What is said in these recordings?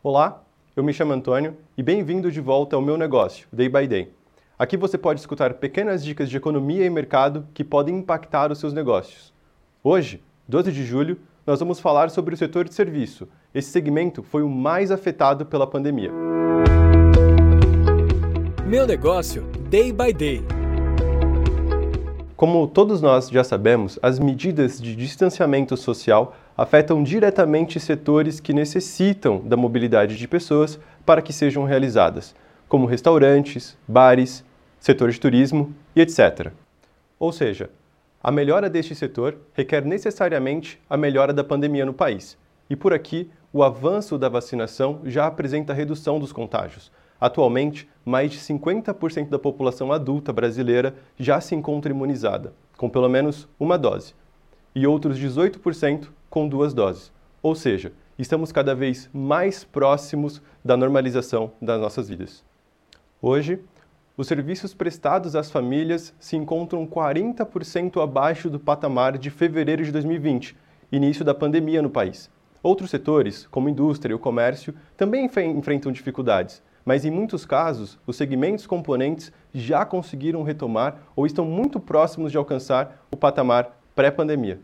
Olá, eu me chamo Antônio e bem-vindo de volta ao meu negócio, Day by Day. Aqui você pode escutar pequenas dicas de economia e mercado que podem impactar os seus negócios. Hoje, 12 de julho, nós vamos falar sobre o setor de serviço. Esse segmento foi o mais afetado pela pandemia. Meu negócio, Day by Day. Como todos nós já sabemos, as medidas de distanciamento social afetam diretamente setores que necessitam da mobilidade de pessoas para que sejam realizadas, como restaurantes, bares, setor de turismo e etc. Ou seja, a melhora deste setor requer necessariamente a melhora da pandemia no país. E por aqui, o avanço da vacinação já apresenta redução dos contágios. Atualmente, mais de 50% da população adulta brasileira já se encontra imunizada, com pelo menos uma dose, e outros 18% com duas doses. Ou seja, estamos cada vez mais próximos da normalização das nossas vidas. Hoje, os serviços prestados às famílias se encontram 40% abaixo do patamar de fevereiro de 2020, início da pandemia no país. Outros setores, como indústria e o comércio, também enfrentam dificuldades, mas em muitos casos, os segmentos componentes já conseguiram retomar ou estão muito próximos de alcançar o patamar pré-pandemia.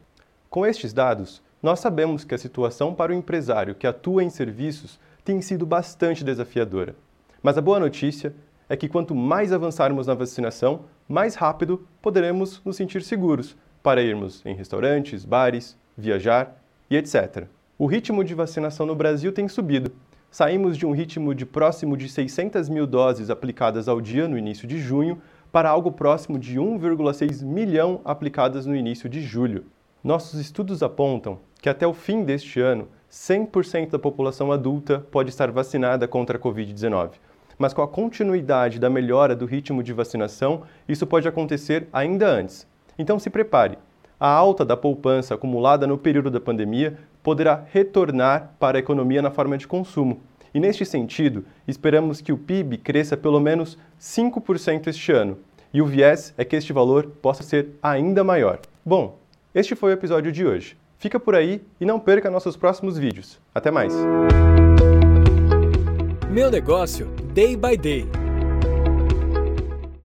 Com estes dados, nós sabemos que a situação para o empresário que atua em serviços tem sido bastante desafiadora. Mas a boa notícia é que quanto mais avançarmos na vacinação, mais rápido poderemos nos sentir seguros para irmos em restaurantes, bares, viajar e etc. O ritmo de vacinação no Brasil tem subido. Saímos de um ritmo de próximo de 600 mil doses aplicadas ao dia no início de junho para algo próximo de 1,6 milhão aplicadas no início de julho. Nossos estudos apontam que até o fim deste ano, 100% da população adulta pode estar vacinada contra a Covid-19 mas com a continuidade da melhora do ritmo de vacinação, isso pode acontecer ainda antes. Então se prepare. A alta da poupança acumulada no período da pandemia poderá retornar para a economia na forma de consumo. E neste sentido, esperamos que o PIB cresça pelo menos 5% este ano. E o viés é que este valor possa ser ainda maior. Bom, este foi o episódio de hoje. Fica por aí e não perca nossos próximos vídeos. Até mais! Meu negócio Day by Day.